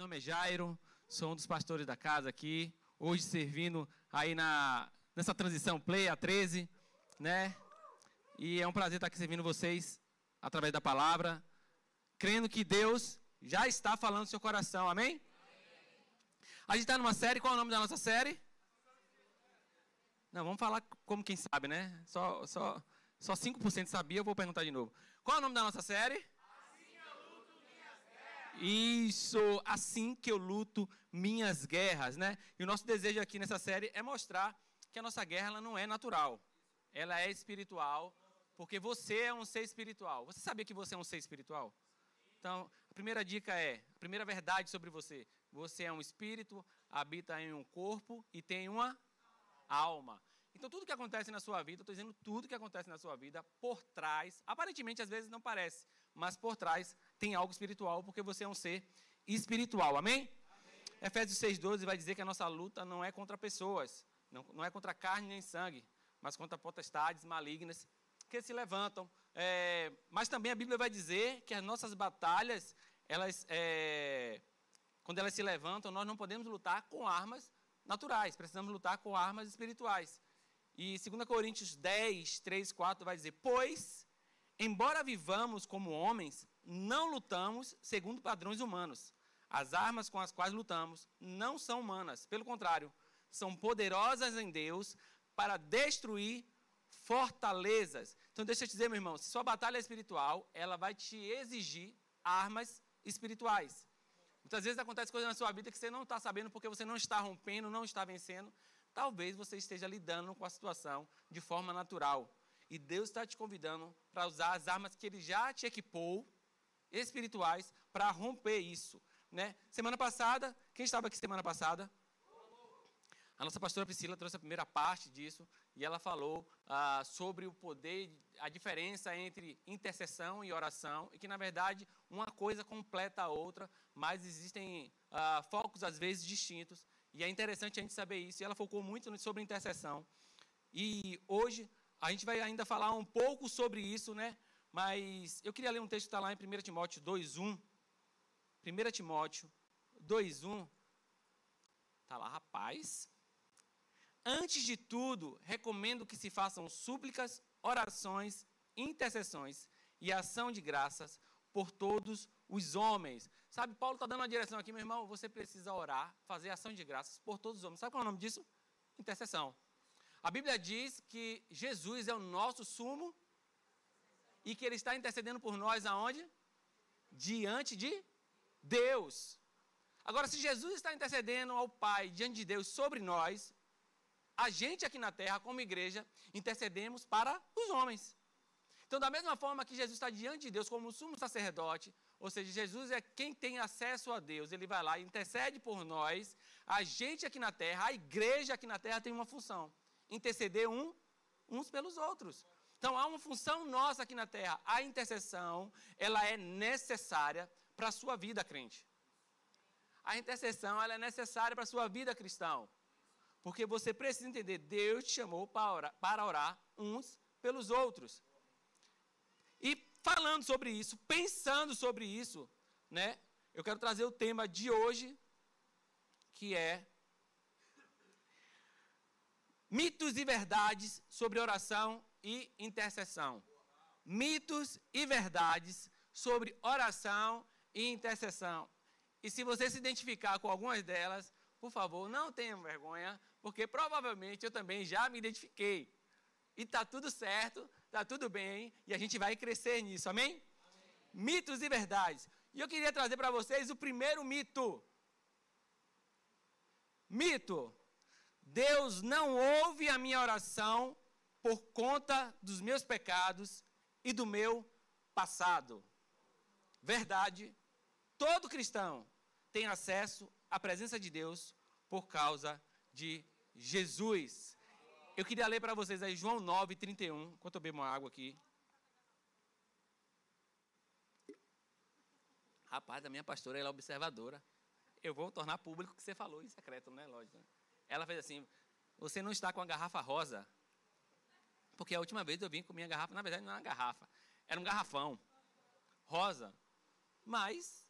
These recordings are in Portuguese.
nome é Jairo, sou um dos pastores da casa aqui, hoje servindo aí na, nessa transição Play A13, né? E é um prazer estar aqui servindo vocês através da palavra, crendo que Deus já está falando no seu coração, amém? A gente está numa série, qual é o nome da nossa série? Não, vamos falar como quem sabe, né? Só, só, só 5% sabia, eu vou perguntar de novo. Qual é o nome da nossa série? Isso, assim que eu luto minhas guerras, né? E o nosso desejo aqui nessa série é mostrar que a nossa guerra ela não é natural, ela é espiritual, porque você é um ser espiritual. Você sabia que você é um ser espiritual? Então, a primeira dica é, a primeira verdade sobre você, você é um espírito, habita em um corpo e tem uma alma. Então, tudo que acontece na sua vida, estou dizendo tudo que acontece na sua vida, por trás, aparentemente às vezes não parece, mas por trás tem algo espiritual, porque você é um ser espiritual. Amém? Amém. Efésios 6,12 vai dizer que a nossa luta não é contra pessoas, não, não é contra carne nem sangue, mas contra potestades malignas que se levantam. É, mas também a Bíblia vai dizer que as nossas batalhas, elas, é, quando elas se levantam, nós não podemos lutar com armas naturais, precisamos lutar com armas espirituais. E 2 Coríntios 10, 3, 4 vai dizer: Pois, embora vivamos como homens, não lutamos segundo padrões humanos. As armas com as quais lutamos não são humanas, pelo contrário, são poderosas em Deus para destruir fortalezas. Então, deixa eu te dizer, meu irmão, se sua batalha é espiritual, ela vai te exigir armas espirituais. Muitas vezes acontece coisas na sua vida que você não está sabendo porque você não está rompendo, não está vencendo, talvez você esteja lidando com a situação de forma natural. E Deus está te convidando para usar as armas que Ele já te equipou, espirituais, para romper isso. Né? Semana passada, quem estava aqui semana passada? A nossa pastora Priscila trouxe a primeira parte disso e ela falou ah, sobre o poder, a diferença entre intercessão e oração e que, na verdade, uma coisa completa a outra, mas existem ah, focos, às vezes, distintos e é interessante a gente saber isso. E ela focou muito sobre intercessão. E hoje a gente vai ainda falar um pouco sobre isso, né? Mas eu queria ler um texto que está lá em 1 Timóteo 2,1. 1 Timóteo 2,1. Está lá, rapaz. Antes de tudo, recomendo que se façam súplicas, orações, intercessões e ação de graças por todos os homens. Sabe, Paulo está dando uma direção aqui, meu irmão, você precisa orar, fazer ação de graças por todos os homens. Sabe qual é o nome disso? Intercessão. A Bíblia diz que Jesus é o nosso sumo e que ele está intercedendo por nós aonde? Diante de Deus. Agora, se Jesus está intercedendo ao Pai diante de Deus sobre nós, a gente aqui na terra, como igreja, intercedemos para os homens. Então, da mesma forma que Jesus está diante de Deus como sumo sacerdote, ou seja, Jesus é quem tem acesso a Deus, ele vai lá e intercede por nós. A gente aqui na terra, a igreja aqui na terra tem uma função: interceder um, uns pelos outros. Então, há uma função nossa aqui na terra. A intercessão, ela é necessária para a sua vida, crente. A intercessão, ela é necessária para a sua vida cristão. Porque você precisa entender, Deus te chamou para orar, para orar uns pelos outros. E falando sobre isso, pensando sobre isso, né? Eu quero trazer o tema de hoje, que é mitos e verdades sobre oração e intercessão. Mitos e verdades sobre oração e intercessão. E se você se identificar com algumas delas, por favor, não tenha vergonha, porque provavelmente eu também já me identifiquei. E está tudo certo, está tudo bem e a gente vai crescer nisso, amém? amém? Mitos e verdades. E eu queria trazer para vocês o primeiro mito. Mito. Deus não ouve a minha oração por conta dos meus pecados e do meu passado. Verdade. Todo cristão tem acesso à presença de Deus por causa de Jesus. Eu queria ler para vocês aí João 9, 31, enquanto eu bebo uma água aqui. Rapaz, a minha pastora ela é observadora. Eu vou tornar público o que você falou em secreto, né? Lógico. Ela fez assim: Você não está com a garrafa rosa? Porque a última vez eu vim com minha garrafa, na verdade não era uma garrafa, era um garrafão rosa. Mas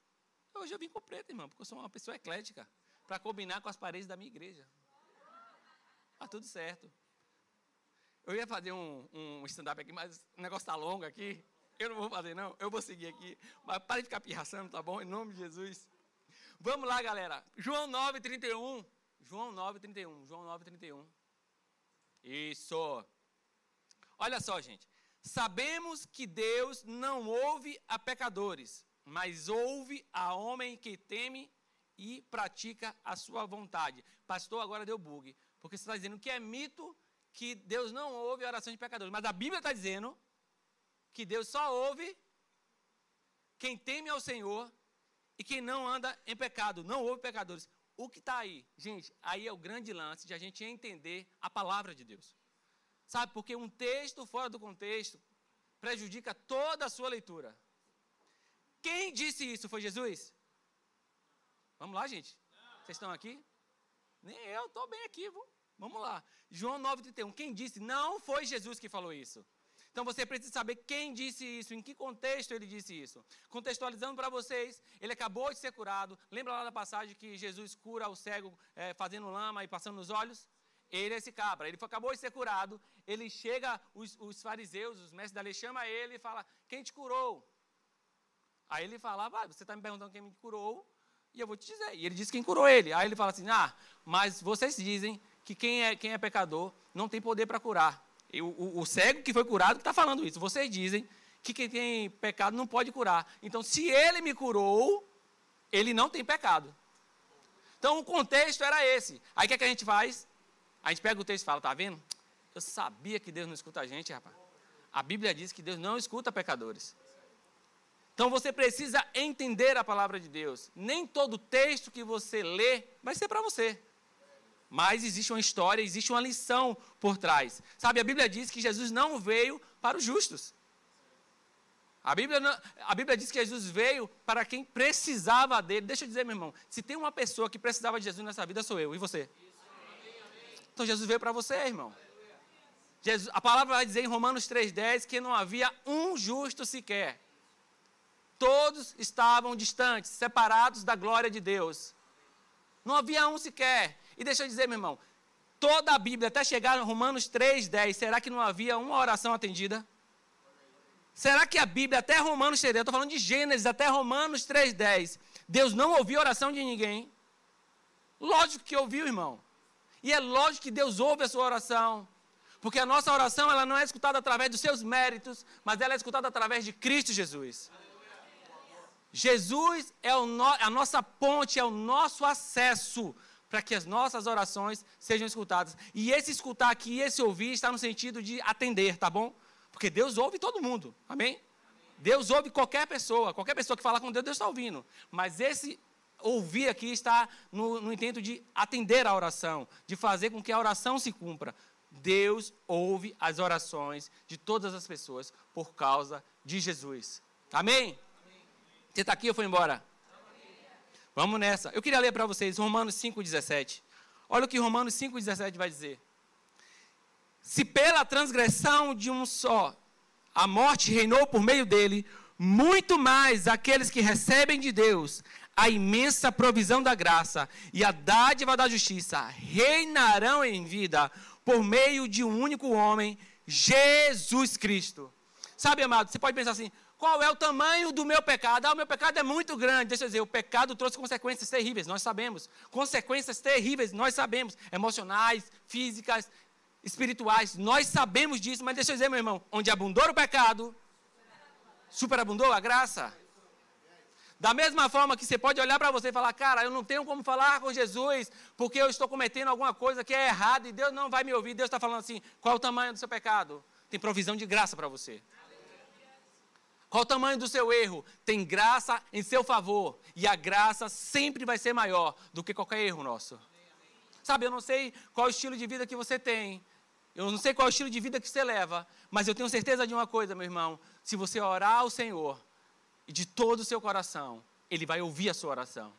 Hoje eu vim com preto, irmão, porque eu sou uma pessoa eclética. Para combinar com as paredes da minha igreja. Tá tudo certo. Eu ia fazer um, um stand-up aqui, mas o negócio está longo aqui. Eu não vou fazer, não. Eu vou seguir aqui. Mas para de ficar pirraçando, tá bom? Em nome de Jesus. Vamos lá, galera. João 9, 31. João 9, 31. João 9, 31. Isso. Olha só, gente. Sabemos que Deus não ouve a pecadores, mas ouve a homem que teme e pratica a sua vontade. Pastor, agora deu bug. Porque você está dizendo que é mito que Deus não ouve a oração de pecadores. Mas a Bíblia está dizendo que Deus só ouve quem teme ao Senhor e quem não anda em pecado, não ouve pecadores. O que está aí? Gente, aí é o grande lance de a gente entender a palavra de Deus. Sabe, porque um texto fora do contexto prejudica toda a sua leitura. Quem disse isso? Foi Jesus? Vamos lá, gente? Vocês estão aqui? Nem eu, estou bem aqui. Vamos lá. João 9,31. Quem disse? Não foi Jesus que falou isso. Então você precisa saber quem disse isso, em que contexto ele disse isso. Contextualizando para vocês, ele acabou de ser curado. Lembra lá da passagem que Jesus cura o cego é, fazendo lama e passando nos olhos? Ele é esse cabra. Ele acabou de ser curado. Ele chega, os, os fariseus, os mestres da lei, chama ele e fala: Quem te curou? Aí ele fala: ah, Você está me perguntando quem me curou? E eu vou te dizer. E ele diz quem curou ele. Aí ele fala assim: Ah, mas vocês dizem que quem é, quem é pecador não tem poder para curar. O, o, o, cego que foi curado está falando isso. Vocês dizem que quem tem pecado não pode curar. Então, se ele me curou, ele não tem pecado. Então, o contexto era esse. Aí, o que, é que a gente faz? A gente pega o texto e fala, tá vendo? Eu sabia que Deus não escuta a gente, rapaz. A Bíblia diz que Deus não escuta pecadores. Então você precisa entender a palavra de Deus. Nem todo texto que você lê vai ser para você. Mas existe uma história, existe uma lição por trás. Sabe, a Bíblia diz que Jesus não veio para os justos. A Bíblia, não, a Bíblia diz que Jesus veio para quem precisava dele. Deixa eu dizer, meu irmão, se tem uma pessoa que precisava de Jesus nessa vida, sou eu. E você? Então Jesus veio para você, irmão. Jesus, a palavra vai dizer em Romanos 3,10 que não havia um justo sequer. Todos estavam distantes, separados da glória de Deus. Não havia um sequer. E deixa eu dizer, meu irmão, toda a Bíblia, até chegar em Romanos 3,10, será que não havia uma oração atendida? Será que a Bíblia, até Romanos 3,10, eu estou falando de Gênesis, até Romanos 3,10, Deus não ouviu a oração de ninguém? Lógico que ouviu, irmão. E é lógico que Deus ouve a sua oração. Porque a nossa oração, ela não é escutada através dos seus méritos, mas ela é escutada através de Cristo Jesus. Jesus é no, a nossa ponte, é o nosso acesso para que as nossas orações sejam escutadas. E esse escutar aqui, esse ouvir, está no sentido de atender, tá bom? Porque Deus ouve todo mundo, amém? Deus ouve qualquer pessoa, qualquer pessoa que fala com Deus, Deus está ouvindo. Mas esse ouvir aqui está no, no intento de atender a oração, de fazer com que a oração se cumpra. Deus ouve as orações de todas as pessoas por causa de Jesus. Amém? Você está aqui ou foi embora? Vamos nessa. Eu queria ler para vocês Romanos 5,17. Olha o que Romanos 5,17 vai dizer. Se pela transgressão de um só a morte reinou por meio dele, muito mais aqueles que recebem de Deus a imensa provisão da graça e a dádiva da justiça reinarão em vida por meio de um único homem, Jesus Cristo. Sabe, amado, você pode pensar assim: qual é o tamanho do meu pecado? Ah, o meu pecado é muito grande. Deixa eu dizer, o pecado trouxe consequências terríveis, nós sabemos. Consequências terríveis, nós sabemos. Emocionais, físicas, espirituais, nós sabemos disso, mas deixa eu dizer, meu irmão, onde abundou o pecado, superabundou a graça. Da mesma forma que você pode olhar para você e falar, cara, eu não tenho como falar com Jesus, porque eu estou cometendo alguma coisa que é errada e Deus não vai me ouvir. Deus está falando assim: qual o tamanho do seu pecado? Tem provisão de graça para você. Qual o tamanho do seu erro? Tem graça em seu favor. E a graça sempre vai ser maior do que qualquer erro nosso. Sabe, eu não sei qual estilo de vida que você tem. Eu não sei qual estilo de vida que você leva. Mas eu tenho certeza de uma coisa, meu irmão. Se você orar ao Senhor, e de todo o seu coração, Ele vai ouvir a sua oração.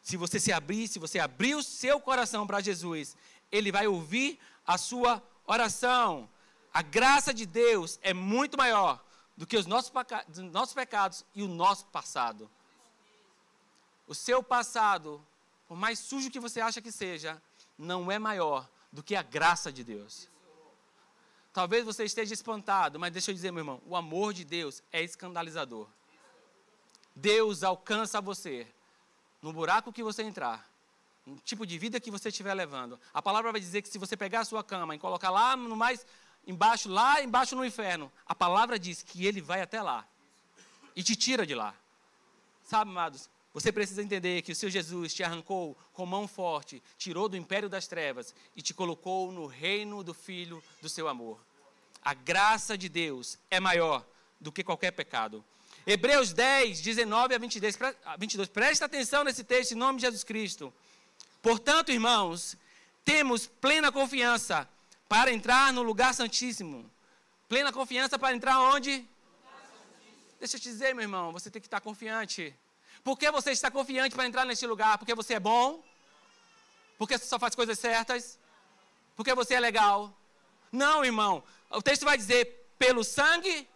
Se você se abrir, se você abrir o seu coração para Jesus, Ele vai ouvir a sua oração. A graça de Deus é muito maior do que os nossos, nossos pecados e o nosso passado. o seu passado, por mais sujo que você acha que seja, não é maior do que a graça de Deus. Talvez você esteja espantado, mas deixa eu dizer, meu irmão, o amor de Deus é escandalizador. Deus alcança você no buraco que você entrar, no tipo de vida que você estiver levando. A palavra vai dizer que se você pegar a sua cama e colocar lá no mais embaixo, lá embaixo no inferno, a palavra diz que ele vai até lá e te tira de lá. Sabe, amados, você precisa entender que o seu Jesus te arrancou com mão forte, tirou do império das trevas e te colocou no reino do Filho do seu amor. A graça de Deus é maior do que qualquer pecado. Hebreus 10, 19 a 22, 22. Presta atenção nesse texto em nome de Jesus Cristo. Portanto, irmãos, temos plena confiança para entrar no lugar santíssimo. Plena confiança para entrar onde? Deixa eu te dizer, meu irmão, você tem que estar confiante. Por que você está confiante para entrar neste lugar? Porque você é bom? Porque você só faz coisas certas? Porque você é legal? Não, irmão. O texto vai dizer: pelo sangue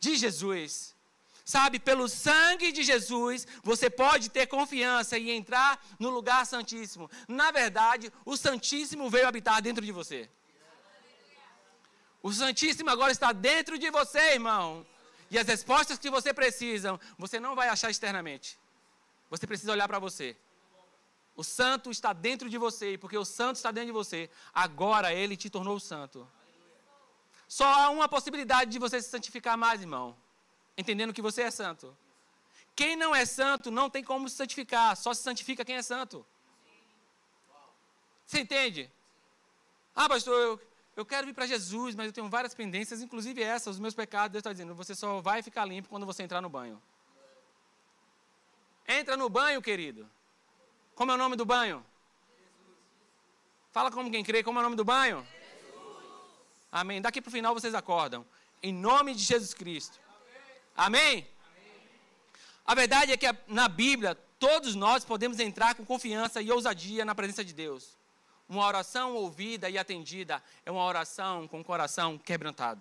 de Jesus. Sabe, pelo sangue de Jesus, você pode ter confiança e entrar no lugar santíssimo. Na verdade, o Santíssimo veio habitar dentro de você. O Santíssimo agora está dentro de você, irmão. E as respostas que você precisa, você não vai achar externamente. Você precisa olhar para você. O santo está dentro de você, e porque o santo está dentro de você, agora ele te tornou santo. Só há uma possibilidade de você se santificar mais, irmão. Entendendo que você é santo. Quem não é santo não tem como se santificar, só se santifica quem é santo. Você entende? Ah, pastor, eu, eu quero ir para Jesus, mas eu tenho várias pendências, inclusive essas, os meus pecados. Deus está dizendo, você só vai ficar limpo quando você entrar no banho. Entra no banho, querido. Como é o nome do banho? Fala como quem crê, como é o nome do banho? Amém. Daqui para o final vocês acordam. Em nome de Jesus Cristo. Amém? A verdade é que na Bíblia, todos nós podemos entrar com confiança e ousadia na presença de Deus. Uma oração ouvida e atendida é uma oração com o coração quebrantado.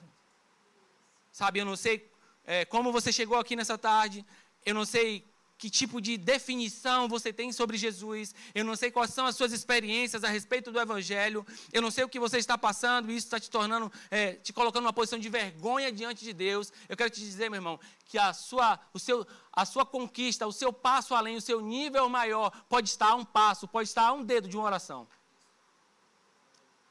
Sabe, eu não sei é, como você chegou aqui nessa tarde, eu não sei que tipo de definição você tem sobre Jesus, eu não sei quais são as suas experiências a respeito do Evangelho, eu não sei o que você está passando, e isso está te tornando, é, te colocando numa posição de vergonha diante de Deus. Eu quero te dizer, meu irmão, que a sua, o seu, a sua conquista, o seu passo além, o seu nível maior, pode estar a um passo, pode estar a um dedo de uma oração.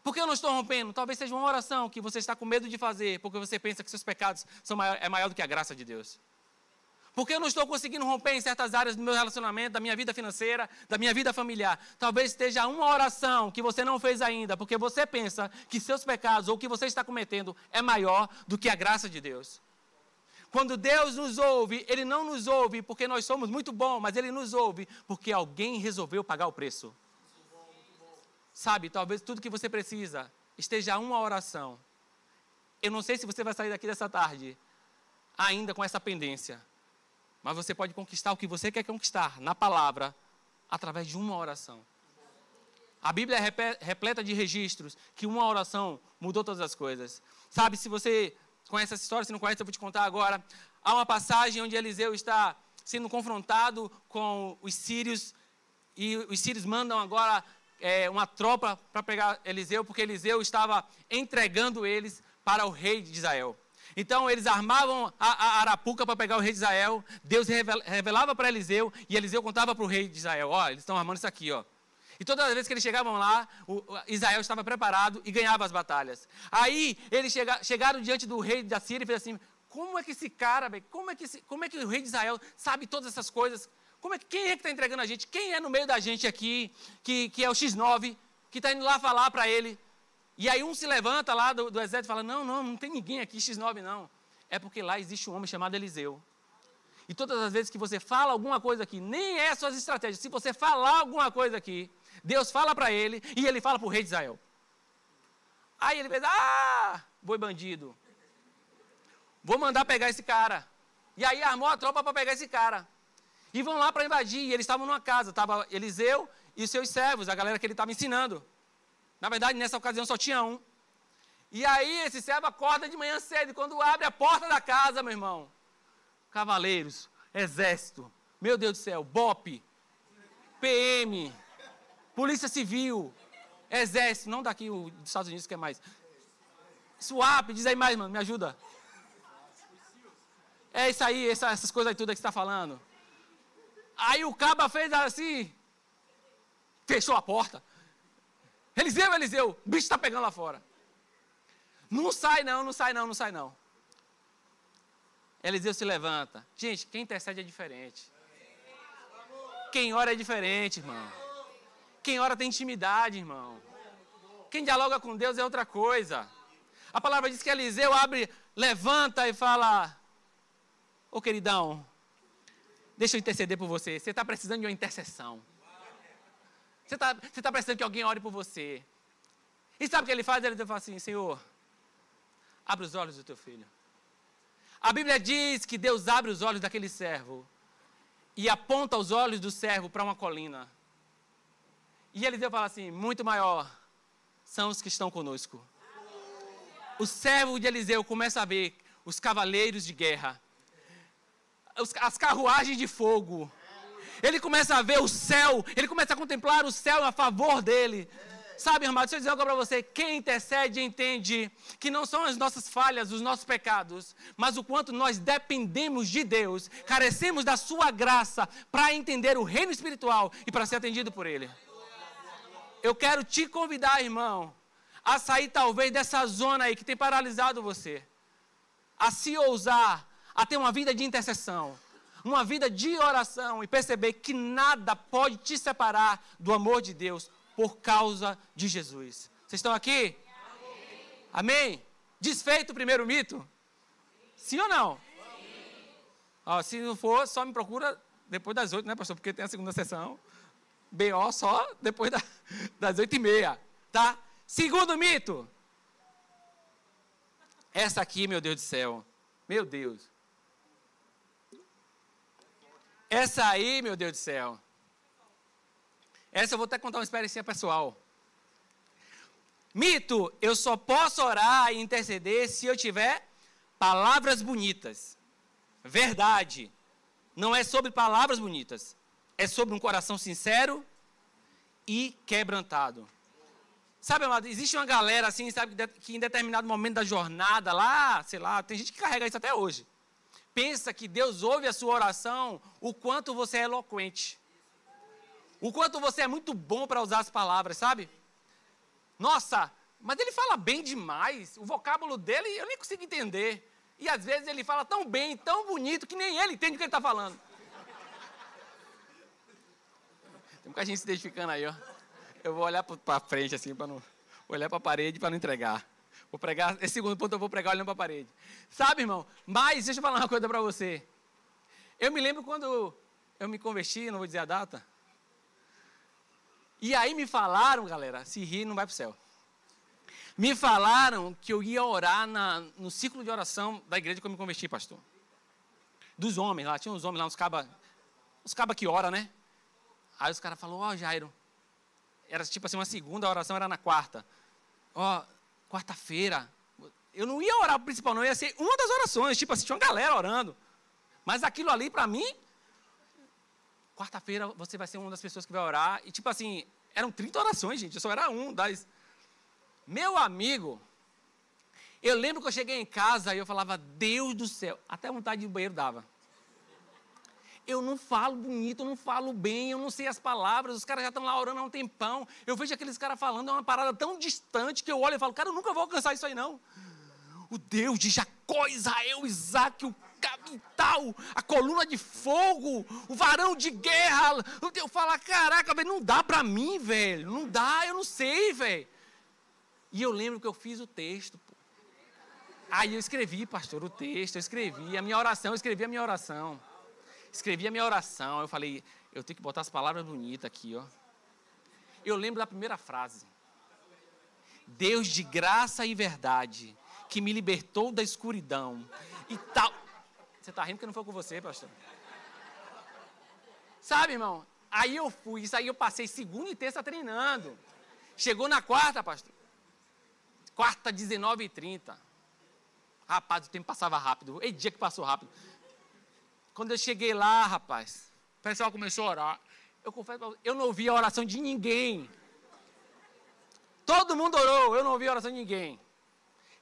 Por que eu não estou rompendo? Talvez seja uma oração que você está com medo de fazer, porque você pensa que seus pecados são maior, é maior do que a graça de Deus. Porque eu não estou conseguindo romper em certas áreas do meu relacionamento, da minha vida financeira, da minha vida familiar. Talvez esteja uma oração que você não fez ainda, porque você pensa que seus pecados ou o que você está cometendo é maior do que a graça de Deus. Quando Deus nos ouve, Ele não nos ouve porque nós somos muito bons, mas Ele nos ouve porque alguém resolveu pagar o preço. Sabe, talvez tudo que você precisa esteja uma oração. Eu não sei se você vai sair daqui dessa tarde ainda com essa pendência, mas você pode conquistar o que você quer conquistar na palavra através de uma oração. A Bíblia é repleta de registros que uma oração mudou todas as coisas. Sabe, se você conhece essa história, se não conhece, eu vou te contar agora. Há uma passagem onde Eliseu está sendo confrontado com os sírios e os sírios mandam agora é, uma tropa para pegar Eliseu, porque Eliseu estava entregando eles para o rei de Israel. Então eles armavam a, a arapuca para pegar o rei de Israel. Deus revelava para Eliseu e Eliseu contava para o rei de Israel: Ó, eles estão armando isso aqui, ó. E todas as vezes que eles chegavam lá, o, Israel estava preparado e ganhava as batalhas. Aí eles chega, chegaram diante do rei da Síria e fez assim: como é que esse cara, como é que, esse, como é que o rei de Israel sabe todas essas coisas? Como é, quem é que está entregando a gente? Quem é no meio da gente aqui, que, que é o X9, que está indo lá falar para ele? E aí um se levanta lá do, do exército e fala: Não, não, não tem ninguém aqui, X9 não. É porque lá existe um homem chamado Eliseu. E todas as vezes que você fala alguma coisa aqui, nem é suas estratégias, se você falar alguma coisa aqui, Deus fala para ele e ele fala para o rei de Israel. Aí ele fez: Ah, boi bandido. Vou mandar pegar esse cara. E aí armou a tropa para pegar esse cara. E vão lá para invadir. E eles estavam numa casa. Estava Eliseu e os seus servos, a galera que ele estava ensinando. Na verdade, nessa ocasião só tinha um. E aí esse servo acorda de manhã cedo. Quando abre a porta da casa, meu irmão, cavaleiros, exército, meu Deus do céu, bope, PM, Polícia Civil, Exército, não daqui dos Estados Unidos que é mais. SWAP, diz aí mais, mano, me ajuda. É isso aí, essas coisas aí tudo que você está falando. Aí o caba fez assim, fechou a porta. Eliseu, Eliseu, o bicho está pegando lá fora. Não sai não, não sai não, não sai não. Eliseu se levanta. Gente, quem intercede é diferente. Quem ora é diferente, irmão. Quem ora tem intimidade, irmão. Quem dialoga com Deus é outra coisa. A palavra diz que Eliseu abre, levanta e fala: Ô queridão, deixa eu interceder por você. Você está precisando de uma intercessão. Você está você tá precisando que alguém ore por você. E sabe o que ele faz? Ele fala assim: Senhor, abre os olhos do teu filho. A Bíblia diz que Deus abre os olhos daquele servo e aponta os olhos do servo para uma colina. E Eliseu fala assim: muito maior são os que estão conosco. O servo de Eliseu começa a ver os cavaleiros de guerra, as carruagens de fogo. Ele começa a ver o céu, ele começa a contemplar o céu a favor dele. Sabe, irmão, deixa eu dizer algo para você. Quem intercede entende que não são as nossas falhas, os nossos pecados, mas o quanto nós dependemos de Deus, carecemos da sua graça para entender o reino espiritual e para ser atendido por Ele. Eu quero te convidar, irmão, a sair talvez dessa zona aí que tem paralisado você, a se ousar, a ter uma vida de intercessão, uma vida de oração e perceber que nada pode te separar do amor de Deus por causa de Jesus. Vocês estão aqui? Amém? Amém? Desfeito o primeiro mito? Sim, Sim ou não? Sim. Ó, se não for, só me procura depois das oito, né, pastor? Porque tem a segunda sessão. BO só depois da, das oito e meia, tá? Segundo mito. Essa aqui, meu Deus do céu. Meu Deus. Essa aí, meu Deus do céu. Essa eu vou até contar uma experiência pessoal. Mito, eu só posso orar e interceder se eu tiver palavras bonitas. Verdade. Não é sobre palavras bonitas. É sobre um coração sincero e quebrantado. Sabe, amado, existe uma galera assim, sabe, que em determinado momento da jornada lá, sei lá, tem gente que carrega isso até hoje. Pensa que Deus ouve a sua oração o quanto você é eloquente. O quanto você é muito bom para usar as palavras, sabe? Nossa, mas ele fala bem demais. O vocábulo dele eu nem consigo entender. E às vezes ele fala tão bem, tão bonito, que nem ele entende o que ele está falando. Tem muita gente se identificando aí, ó. Eu vou olhar para frente assim, para não olhar para a parede para não entregar. Vou pregar, esse segundo ponto eu vou pregar olhando para a parede. Sabe, irmão? Mas deixa eu falar uma coisa para você. Eu me lembro quando eu me converti, não vou dizer a data. E aí me falaram, galera, se rir não vai para o céu. Me falaram que eu ia orar na, no ciclo de oração da igreja que eu me converti, pastor. Dos homens lá, tinha uns homens lá, uns cabas, uns cabas que ora, né? Aí os caras falaram, ó, oh, Jairo, era tipo assim, uma segunda, a oração era na quarta. Ó, oh, quarta-feira, eu não ia orar o principal, não, ia ser uma das orações, tipo assim, tinha uma galera orando. Mas aquilo ali, para mim, quarta-feira você vai ser uma das pessoas que vai orar. E tipo assim, eram 30 orações, gente. Eu só era um das. Meu amigo, eu lembro que eu cheguei em casa e eu falava, Deus do céu, até vontade de banheiro dava. Eu não falo bonito, eu não falo bem, eu não sei as palavras, os caras já estão lá orando há um tempão. Eu vejo aqueles caras falando, é uma parada tão distante que eu olho e falo, cara, eu nunca vou alcançar isso aí não. O Deus de Jacó, Israel, Isaac, o capital, a coluna de fogo, o varão de guerra. Eu falo, caraca, não dá para mim, velho. Não dá, eu não sei, velho. E eu lembro que eu fiz o texto. Pô. Aí eu escrevi, pastor, o texto, eu escrevi a minha oração, eu escrevi a minha oração. Escrevi a minha oração, eu falei, eu tenho que botar as palavras bonitas aqui, ó. Eu lembro da primeira frase. Deus de graça e verdade, que me libertou da escuridão e tal. Você está rindo porque não foi com você, pastor. Sabe, irmão? Aí eu fui, isso aí eu passei segunda e terça treinando. Chegou na quarta, pastor. Quarta, 19 e 30. Rapaz, o tempo passava rápido. E dia que passou rápido. Quando eu cheguei lá, rapaz, o pessoal começou a orar. Eu confesso, eu não ouvi a oração de ninguém. Todo mundo orou, eu não ouvi a oração de ninguém.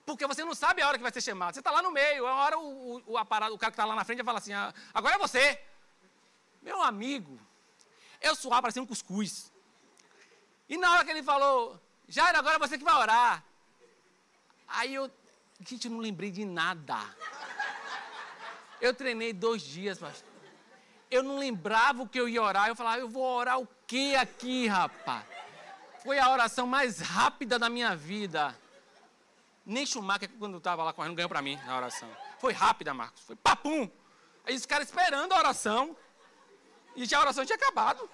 Porque você não sabe a hora que vai ser chamado. Você está lá no meio, a hora o, o, o, cara que está lá na frente vai falar assim, ah, agora é você. Meu amigo, eu suava parecia um cuscuz. E na hora que ele falou, Jair, agora é você que vai orar. Aí eu, gente, eu não lembrei de nada. Eu treinei dois dias, pastor. Eu não lembrava o que eu ia orar. Eu falava, eu vou orar o que aqui, rapaz? Foi a oração mais rápida da minha vida. Nem Schumacher, quando estava lá correndo, ganhou para mim a oração. Foi rápida, Marcos. Foi papum. Aí os caras esperando a oração. E já a oração tinha acabado.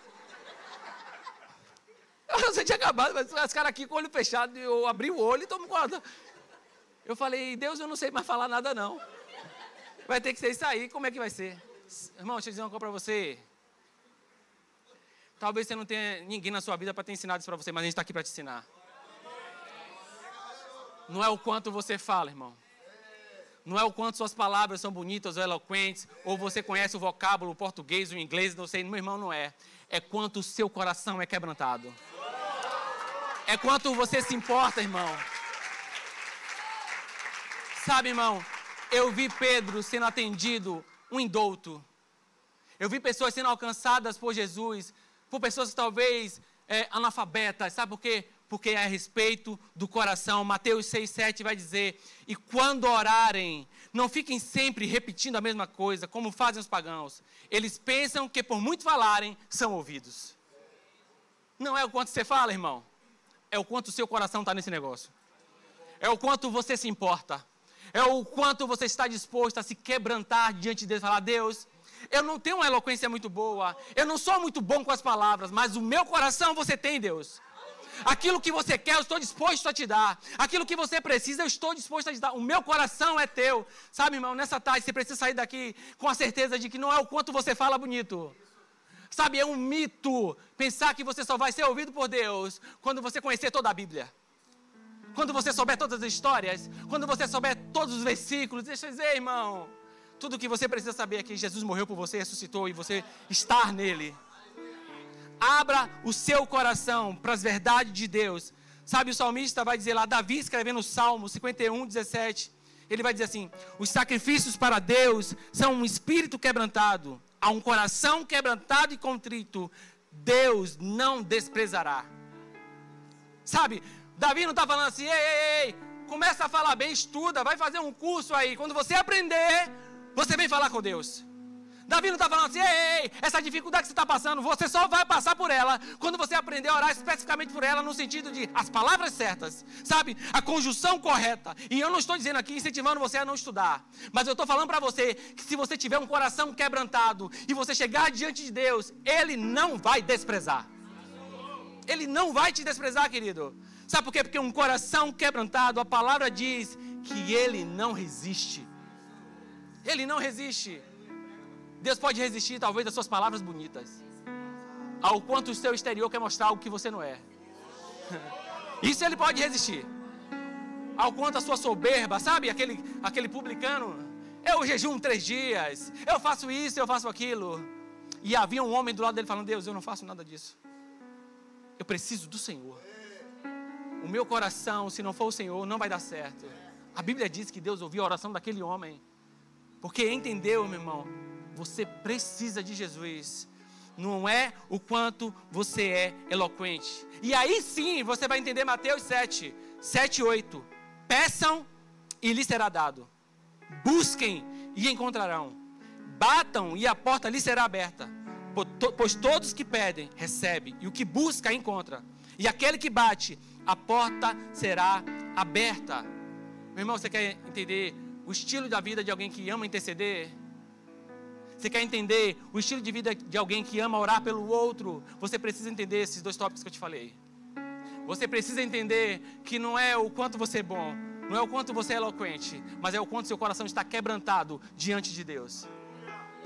A oração tinha acabado, mas os caras aqui com o olho fechado, eu abri o olho e tomo conta. Eu falei, Deus, eu não sei mais falar nada não. Vai ter que ser isso aí, como é que vai ser? Irmão, deixa eu dizer uma coisa para você. Talvez você não tenha ninguém na sua vida para ter ensinado isso para você, mas a gente está aqui para te ensinar. Não é o quanto você fala, irmão. Não é o quanto suas palavras são bonitas ou eloquentes, ou você conhece o vocábulo, o português, o inglês, não sei, meu irmão, não é. É quanto o seu coração é quebrantado. É quanto você se importa, irmão. Sabe, irmão, eu vi Pedro sendo atendido, um indulto. Eu vi pessoas sendo alcançadas por Jesus, por pessoas talvez é, analfabetas. Sabe por quê? Porque é a respeito do coração. Mateus 6, 7 vai dizer: E quando orarem, não fiquem sempre repetindo a mesma coisa, como fazem os pagãos. Eles pensam que por muito falarem, são ouvidos. Não é o quanto você fala, irmão. É o quanto o seu coração está nesse negócio. É o quanto você se importa. É o quanto você está disposto a se quebrantar diante de Deus e falar: Deus, eu não tenho uma eloquência muito boa, eu não sou muito bom com as palavras, mas o meu coração você tem, Deus. Aquilo que você quer, eu estou disposto a te dar. Aquilo que você precisa, eu estou disposto a te dar. O meu coração é teu. Sabe, irmão, nessa tarde você precisa sair daqui com a certeza de que não é o quanto você fala bonito. Sabe, é um mito pensar que você só vai ser ouvido por Deus quando você conhecer toda a Bíblia. Quando você souber todas as histórias, quando você souber todos os versículos, deixa eu dizer, irmão, tudo o que você precisa saber é que Jesus morreu por você, ressuscitou e você estar nele. Abra o seu coração para as verdades de Deus. Sabe, o salmista vai dizer lá, Davi escrevendo o Salmo 51, 17, ele vai dizer assim: os sacrifícios para Deus são um espírito quebrantado, a um coração quebrantado e contrito, Deus não desprezará. Sabe, Davi não está falando assim, ei, ei, ei, começa a falar bem, estuda, vai fazer um curso aí. Quando você aprender, você vem falar com Deus. Davi não está falando assim, ei, ei, essa dificuldade que você está passando, você só vai passar por ela quando você aprender a orar especificamente por ela, no sentido de as palavras certas, sabe? A conjunção correta. E eu não estou dizendo aqui, incentivando você a não estudar, mas eu estou falando para você que se você tiver um coração quebrantado e você chegar diante de Deus, Ele não vai desprezar. Ele não vai te desprezar, querido. Sabe por quê? Porque um coração quebrantado, a palavra diz que ele não resiste. Ele não resiste. Deus pode resistir, talvez, das suas palavras bonitas. Ao quanto o seu exterior quer mostrar o que você não é. Isso ele pode resistir. Ao quanto a sua soberba, sabe? Aquele, aquele publicano. Eu jejum três dias. Eu faço isso, eu faço aquilo. E havia um homem do lado dele falando: Deus, eu não faço nada disso. Eu preciso do Senhor. O meu coração, se não for o Senhor, não vai dar certo. A Bíblia diz que Deus ouviu a oração daquele homem. Porque entendeu, meu irmão, você precisa de Jesus. Não é o quanto você é eloquente. E aí sim você vai entender Mateus 7, 7 e 8. Peçam e lhes será dado. Busquem e encontrarão. Batam e a porta lhes será aberta. Pois todos que pedem, recebem. E o que busca, encontra. E aquele que bate, a porta será aberta. Meu irmão, você quer entender o estilo da vida de alguém que ama interceder? Você quer entender o estilo de vida de alguém que ama orar pelo outro? Você precisa entender esses dois tópicos que eu te falei. Você precisa entender que não é o quanto você é bom, não é o quanto você é eloquente, mas é o quanto seu coração está quebrantado diante de Deus.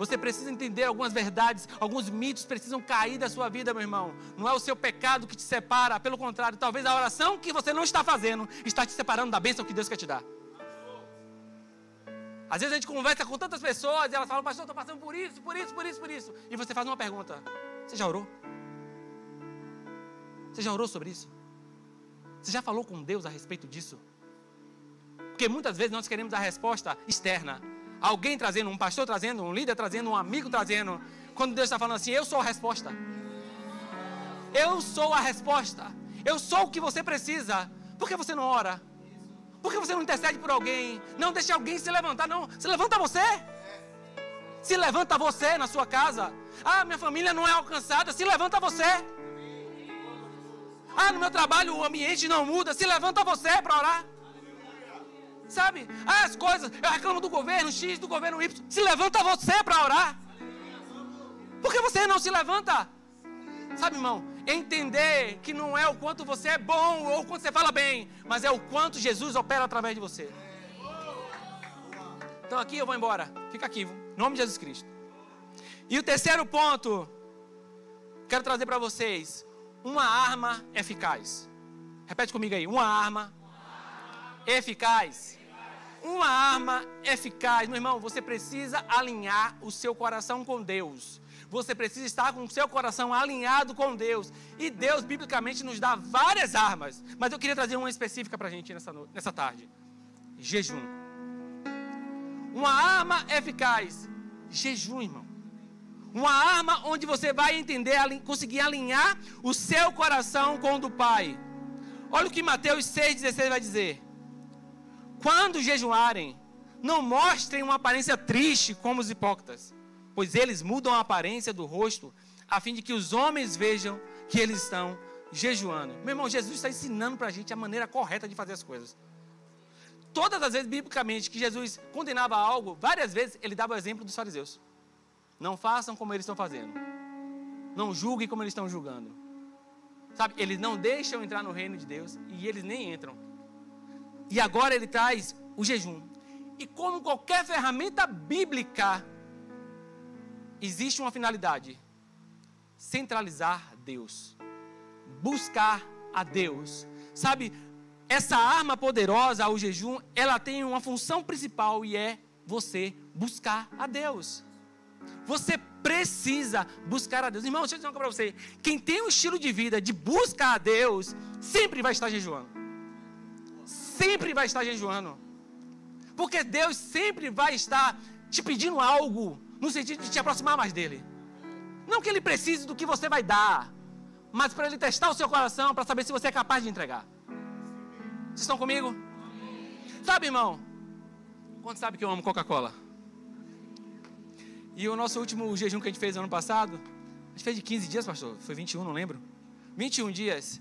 Você precisa entender algumas verdades, alguns mitos precisam cair da sua vida, meu irmão. Não é o seu pecado que te separa, pelo contrário, talvez a oração que você não está fazendo está te separando da bênção que Deus quer te dar. Às vezes a gente conversa com tantas pessoas e elas falam, pastor, estou passando por isso, por isso, por isso, por isso. E você faz uma pergunta: Você já orou? Você já orou sobre isso? Você já falou com Deus a respeito disso? Porque muitas vezes nós queremos a resposta externa. Alguém trazendo, um pastor trazendo, um líder trazendo, um amigo trazendo. Quando Deus está falando assim, eu sou a resposta. Eu sou a resposta. Eu sou o que você precisa. Por que você não ora? Por que você não intercede por alguém? Não deixe alguém se levantar, não. Se levanta você. Se levanta você na sua casa. Ah, minha família não é alcançada. Se levanta você. Ah, no meu trabalho o ambiente não muda. Se levanta você para orar. Sabe? Ah, as coisas. Eu reclamo do governo X, do governo Y. Se levanta você para orar. Por que você não se levanta? Sabe, irmão? Entender que não é o quanto você é bom ou o quanto você fala bem, mas é o quanto Jesus opera através de você. Então aqui eu vou embora. Fica aqui, em nome de Jesus Cristo. E o terceiro ponto, quero trazer para vocês uma arma eficaz. Repete comigo aí, uma arma eficaz. Uma arma eficaz, meu irmão, você precisa alinhar o seu coração com Deus. Você precisa estar com o seu coração alinhado com Deus. E Deus, biblicamente, nos dá várias armas. Mas eu queria trazer uma específica para a gente nessa, nessa tarde: jejum. Uma arma eficaz: jejum, irmão. Uma arma onde você vai entender, conseguir alinhar o seu coração com o do Pai. Olha o que Mateus 6,16 vai dizer. Quando jejuarem, não mostrem uma aparência triste como os hipócritas pois eles mudam a aparência do rosto, a fim de que os homens vejam que eles estão jejuando. Meu irmão, Jesus está ensinando para a gente a maneira correta de fazer as coisas. Todas as vezes, biblicamente, que Jesus condenava algo, várias vezes ele dava o exemplo dos fariseus. Não façam como eles estão fazendo. Não julguem como eles estão julgando. Sabe, eles não deixam entrar no reino de Deus e eles nem entram. E agora ele traz o jejum. E como qualquer ferramenta bíblica, existe uma finalidade: centralizar Deus, buscar a Deus. Sabe, essa arma poderosa, o jejum, ela tem uma função principal e é você buscar a Deus. Você precisa buscar a Deus. Irmão, deixa eu dizer uma coisa para você. Quem tem um estilo de vida de busca a Deus, sempre vai estar jejuando. Sempre vai estar jejuando. Porque Deus sempre vai estar te pedindo algo no sentido de te aproximar mais dele. Não que ele precise do que você vai dar, mas para ele testar o seu coração, para saber se você é capaz de entregar. Vocês estão comigo? Sabe, irmão? Quanto sabe que eu amo Coca-Cola? E o nosso último jejum que a gente fez ano passado, a gente fez de 15 dias, pastor? Foi 21, não lembro. 21 dias.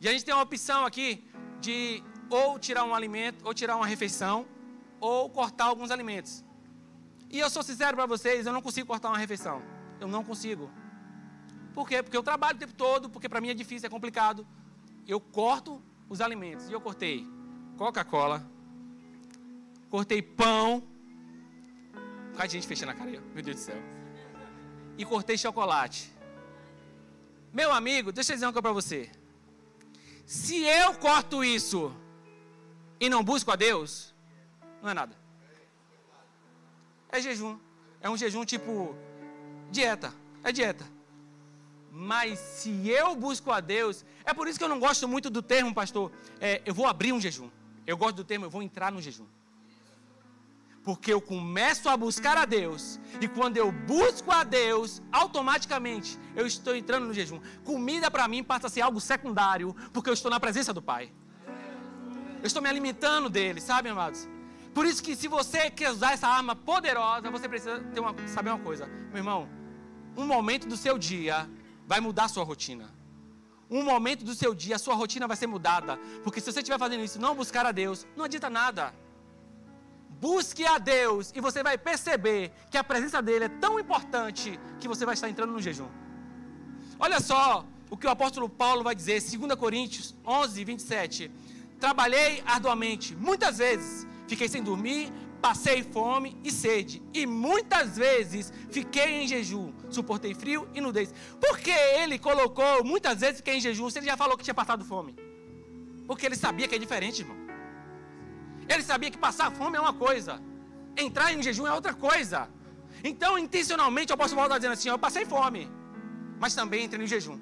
E a gente tem uma opção aqui de ou tirar um alimento, ou tirar uma refeição, ou cortar alguns alimentos. E eu sou sincero para vocês, eu não consigo cortar uma refeição. Eu não consigo. Por quê? Porque eu trabalho o tempo todo, porque para mim é difícil, é complicado. Eu corto os alimentos. E eu cortei Coca-Cola, cortei pão. Um de gente fechando a cara aí, meu Deus do céu. E cortei chocolate. Meu amigo, deixa eu dizer uma coisa para você. Se eu corto isso e não busco a Deus, não é nada é jejum. É um jejum tipo dieta. É dieta. Mas se eu busco a Deus, é por isso que eu não gosto muito do termo, pastor. É, eu vou abrir um jejum. Eu gosto do termo, eu vou entrar no jejum. Porque eu começo a buscar a Deus. E quando eu busco a Deus, automaticamente eu estou entrando no jejum. Comida para mim passa a ser algo secundário, porque eu estou na presença do Pai. Eu estou me alimentando dele, sabe, amados? Por isso que se você quer usar essa arma poderosa, você precisa ter uma, saber uma coisa. Meu irmão, um momento do seu dia vai mudar a sua rotina. Um momento do seu dia, a sua rotina vai ser mudada. Porque se você estiver fazendo isso, não buscar a Deus, não adianta nada. Busque a Deus e você vai perceber que a presença dele é tão importante que você vai estar entrando no jejum. Olha só o que o apóstolo Paulo vai dizer, 2 Coríntios 11, 27. Trabalhei arduamente, muitas vezes, fiquei sem dormir, passei fome e sede, e muitas vezes fiquei em jejum, suportei frio e nudez. Por que ele colocou muitas vezes fiquei em jejum se ele já falou que tinha passado fome? Porque ele sabia que é diferente, irmão. Ele sabia que passar fome é uma coisa, entrar em jejum é outra coisa. Então, intencionalmente, o apóstolo Paulo está dizendo assim: Eu passei fome, mas também entrei no jejum.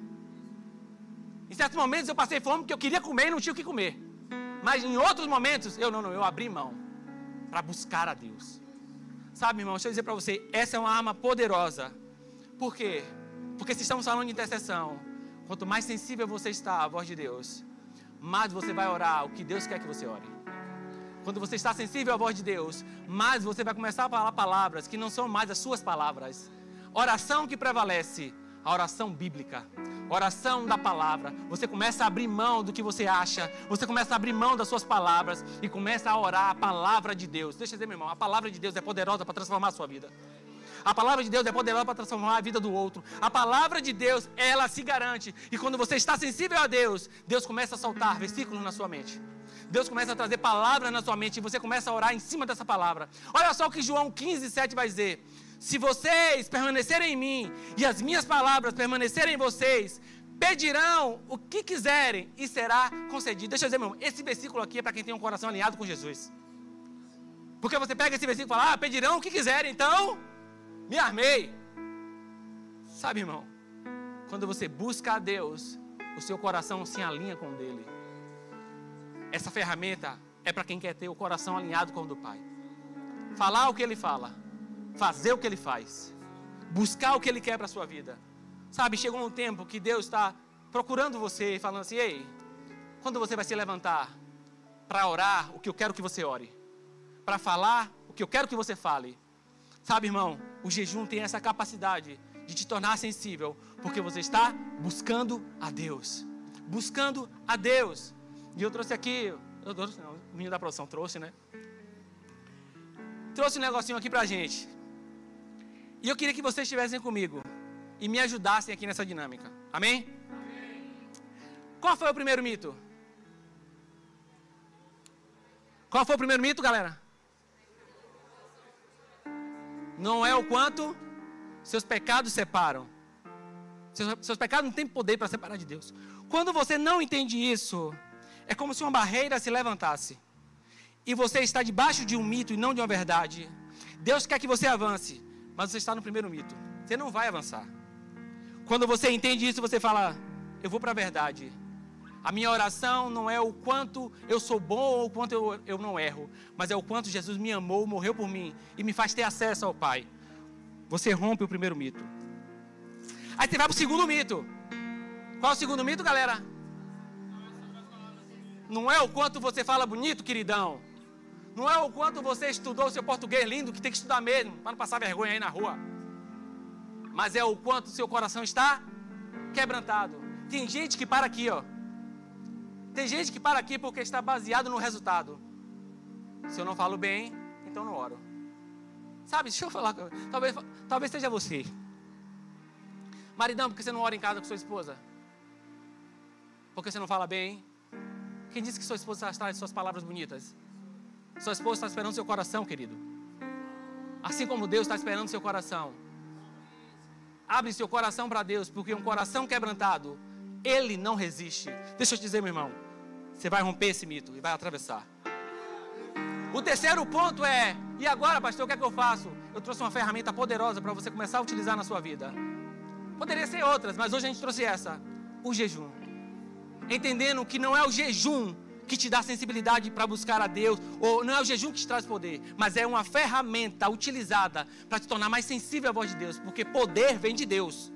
Em certos momentos eu passei fome porque eu queria comer e não tinha o que comer. Mas em outros momentos, eu não, não, eu abri mão para buscar a Deus. Sabe, irmão, deixa eu dizer para você, essa é uma arma poderosa. Por quê? Porque se estamos falando de intercessão, quanto mais sensível você está à voz de Deus, mais você vai orar o que Deus quer que você ore. Quando você está sensível à voz de Deus, mais você vai começar a falar palavras que não são mais as suas palavras. Oração que prevalece, a oração bíblica, oração da palavra. Você começa a abrir mão do que você acha, você começa a abrir mão das suas palavras e começa a orar a palavra de Deus. Deixa eu dizer, meu irmão, a palavra de Deus é poderosa para transformar a sua vida. A palavra de Deus é poderosa para transformar a vida do outro. A palavra de Deus, ela se garante. E quando você está sensível a Deus, Deus começa a soltar versículos na sua mente. Deus começa a trazer palavras na sua mente e você começa a orar em cima dessa palavra. Olha só o que João 15, 7 vai dizer. Se vocês permanecerem em mim e as minhas palavras permanecerem em vocês, pedirão o que quiserem e será concedido. Deixa eu dizer, meu irmão, esse versículo aqui é para quem tem um coração alinhado com Jesus. Porque você pega esse versículo e fala, ah, pedirão o que quiserem, então me armei. Sabe, irmão, quando você busca a Deus, o seu coração se alinha com o dele. Essa ferramenta é para quem quer ter o coração alinhado com o do Pai. Falar o que ele fala, fazer o que ele faz, buscar o que ele quer para a sua vida. Sabe, chegou um tempo que Deus está procurando você e falando assim: ei, quando você vai se levantar para orar o que eu quero que você ore, para falar o que eu quero que você fale. Sabe, irmão, o jejum tem essa capacidade de te tornar sensível, porque você está buscando a Deus. Buscando a Deus. E eu trouxe aqui, eu trouxe, não, o menino da produção trouxe, né? Trouxe um negocinho aqui pra gente. E eu queria que vocês estivessem comigo e me ajudassem aqui nessa dinâmica. Amém? Amém? Qual foi o primeiro mito? Qual foi o primeiro mito, galera? Não é o quanto seus pecados separam. Seus, seus pecados não têm poder para separar de Deus. Quando você não entende isso, é como se uma barreira se levantasse. E você está debaixo de um mito e não de uma verdade. Deus quer que você avance, mas você está no primeiro mito. Você não vai avançar. Quando você entende isso, você fala: Eu vou para a verdade. A minha oração não é o quanto eu sou bom ou o quanto eu, eu não erro, mas é o quanto Jesus me amou, morreu por mim e me faz ter acesso ao Pai. Você rompe o primeiro mito. Aí você vai para o segundo mito. Qual é o segundo mito, galera? Não é o quanto você fala bonito, queridão. Não é o quanto você estudou o seu português lindo, que tem que estudar mesmo, para não passar vergonha aí na rua. Mas é o quanto seu coração está quebrantado. Tem gente que para aqui, ó. Tem gente que para aqui porque está baseado no resultado. Se eu não falo bem, então não oro. Sabe, deixa eu falar. Talvez, talvez seja você. Maridão, por que você não ora em casa com sua esposa? Porque você não fala bem? Quem disse que sua esposa de suas palavras bonitas? Sua esposa está esperando seu coração, querido. Assim como Deus está esperando seu coração. Abre seu coração para Deus, porque um coração quebrantado, ele não resiste. Deixa eu te dizer, meu irmão, você vai romper esse mito e vai atravessar. O terceiro ponto é: e agora, pastor, o que é que eu faço? Eu trouxe uma ferramenta poderosa para você começar a utilizar na sua vida. Poderia ser outras, mas hoje a gente trouxe essa: o jejum entendendo que não é o jejum que te dá sensibilidade para buscar a Deus, ou não é o jejum que te traz poder, mas é uma ferramenta utilizada para te tornar mais sensível à voz de Deus, porque poder vem de Deus,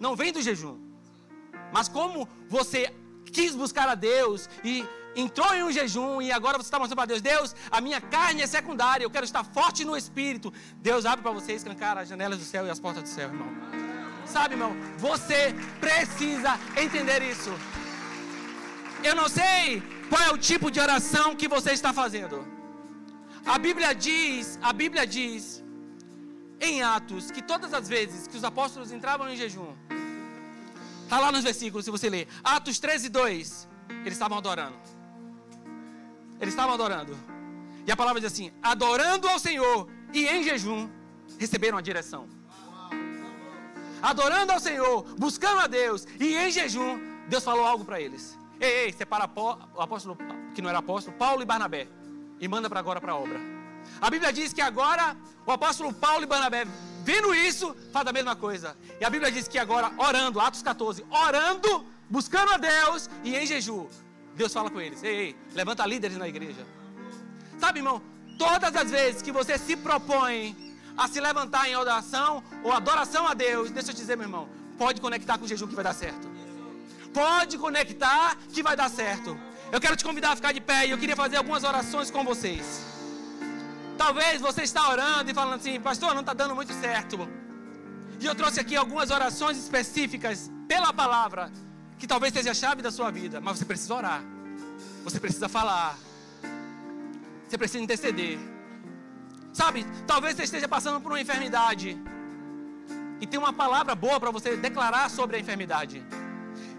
não vem do jejum. Mas como você quis buscar a Deus e entrou em um jejum e agora você está mostrando para Deus, Deus, a minha carne é secundária, eu quero estar forte no espírito. Deus abre para você escancar as janelas do céu e as portas do céu, irmão. Sabe, irmão, você precisa entender isso. Eu não sei qual é o tipo de oração que você está fazendo. A Bíblia diz, a Bíblia diz em Atos que todas as vezes que os apóstolos entravam em jejum, está lá nos versículos, se você ler, Atos 13, 2, eles estavam adorando. Eles estavam adorando. E a palavra diz assim: adorando ao Senhor e em jejum receberam a direção. Adorando ao Senhor, buscando a Deus e em jejum, Deus falou algo para eles. Ei, ei, separa o apóstolo, que não era apóstolo, Paulo e Barnabé. E manda para agora para a obra. A Bíblia diz que agora o apóstolo Paulo e Barnabé vendo isso, faz a mesma coisa. E a Bíblia diz que agora, orando, Atos 14, orando, buscando a Deus e em jejum, Deus fala com eles: ei, ei, levanta líderes na igreja. Sabe, irmão, todas as vezes que você se propõe a se levantar em oração ou adoração a Deus, deixa eu te dizer, meu irmão, pode conectar com o jejum que vai dar certo. Pode conectar que vai dar certo. Eu quero te convidar a ficar de pé e eu queria fazer algumas orações com vocês. Talvez você está orando e falando assim, pastor, não está dando muito certo. E eu trouxe aqui algumas orações específicas pela palavra, que talvez seja a chave da sua vida, mas você precisa orar. Você precisa falar. Você precisa interceder. Sabe, talvez você esteja passando por uma enfermidade. E tem uma palavra boa para você declarar sobre a enfermidade.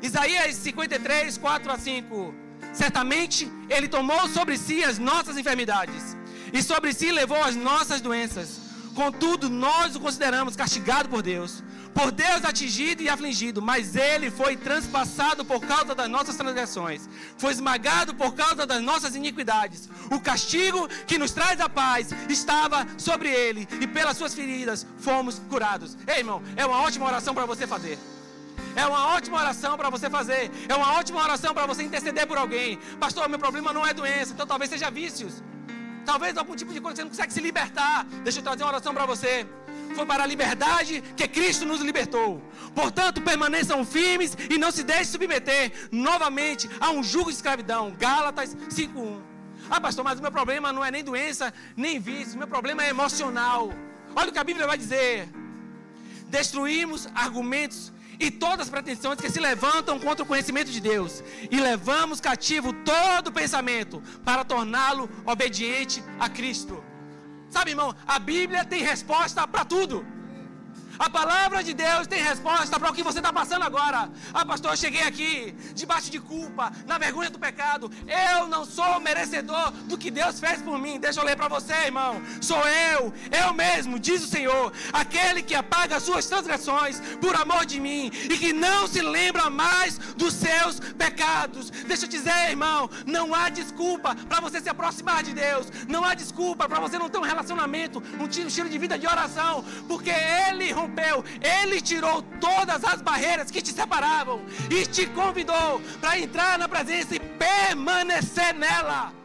Isaías 53, 4 a 5. Certamente ele tomou sobre si as nossas enfermidades e sobre si levou as nossas doenças. Contudo, nós o consideramos castigado por Deus, por Deus atingido e afligido, mas ele foi transpassado por causa das nossas transgressões, foi esmagado por causa das nossas iniquidades. O castigo que nos traz a paz estava sobre ele, e pelas suas feridas fomos curados. Ei, irmão, é uma ótima oração para você fazer. É uma ótima oração para você fazer. É uma ótima oração para você interceder por alguém. Pastor, meu problema não é doença, então talvez seja vícios. Talvez algum tipo de coisa que você não consegue se libertar. Deixa eu trazer uma oração para você. Foi para a liberdade que Cristo nos libertou. Portanto, permaneçam firmes e não se deixem submeter novamente a um jugo de escravidão. Gálatas 5:1. Ah, pastor, mas o meu problema não é nem doença, nem vício. Meu problema é emocional. Olha o que a Bíblia vai dizer. Destruímos argumentos e todas as pretensões que se levantam contra o conhecimento de Deus, e levamos cativo todo pensamento para torná-lo obediente a Cristo. Sabe, irmão, a Bíblia tem resposta para tudo. A palavra de Deus tem resposta para o que você está passando agora. Ah, pastor, eu cheguei aqui debaixo de culpa, na vergonha do pecado. Eu não sou merecedor do que Deus fez por mim. Deixa eu ler para você, irmão. Sou eu, eu mesmo, diz o Senhor, aquele que apaga as suas transgressões por amor de mim e que não se lembra mais dos seus pecados. Deixa eu dizer, irmão, não há desculpa para você se aproximar de Deus. Não há desculpa para você não ter um relacionamento, um estilo de vida de oração, porque Ele rompeu, Ele tirou todas as barreiras que te separavam e te convidou para entrar na presença e permanecer nela.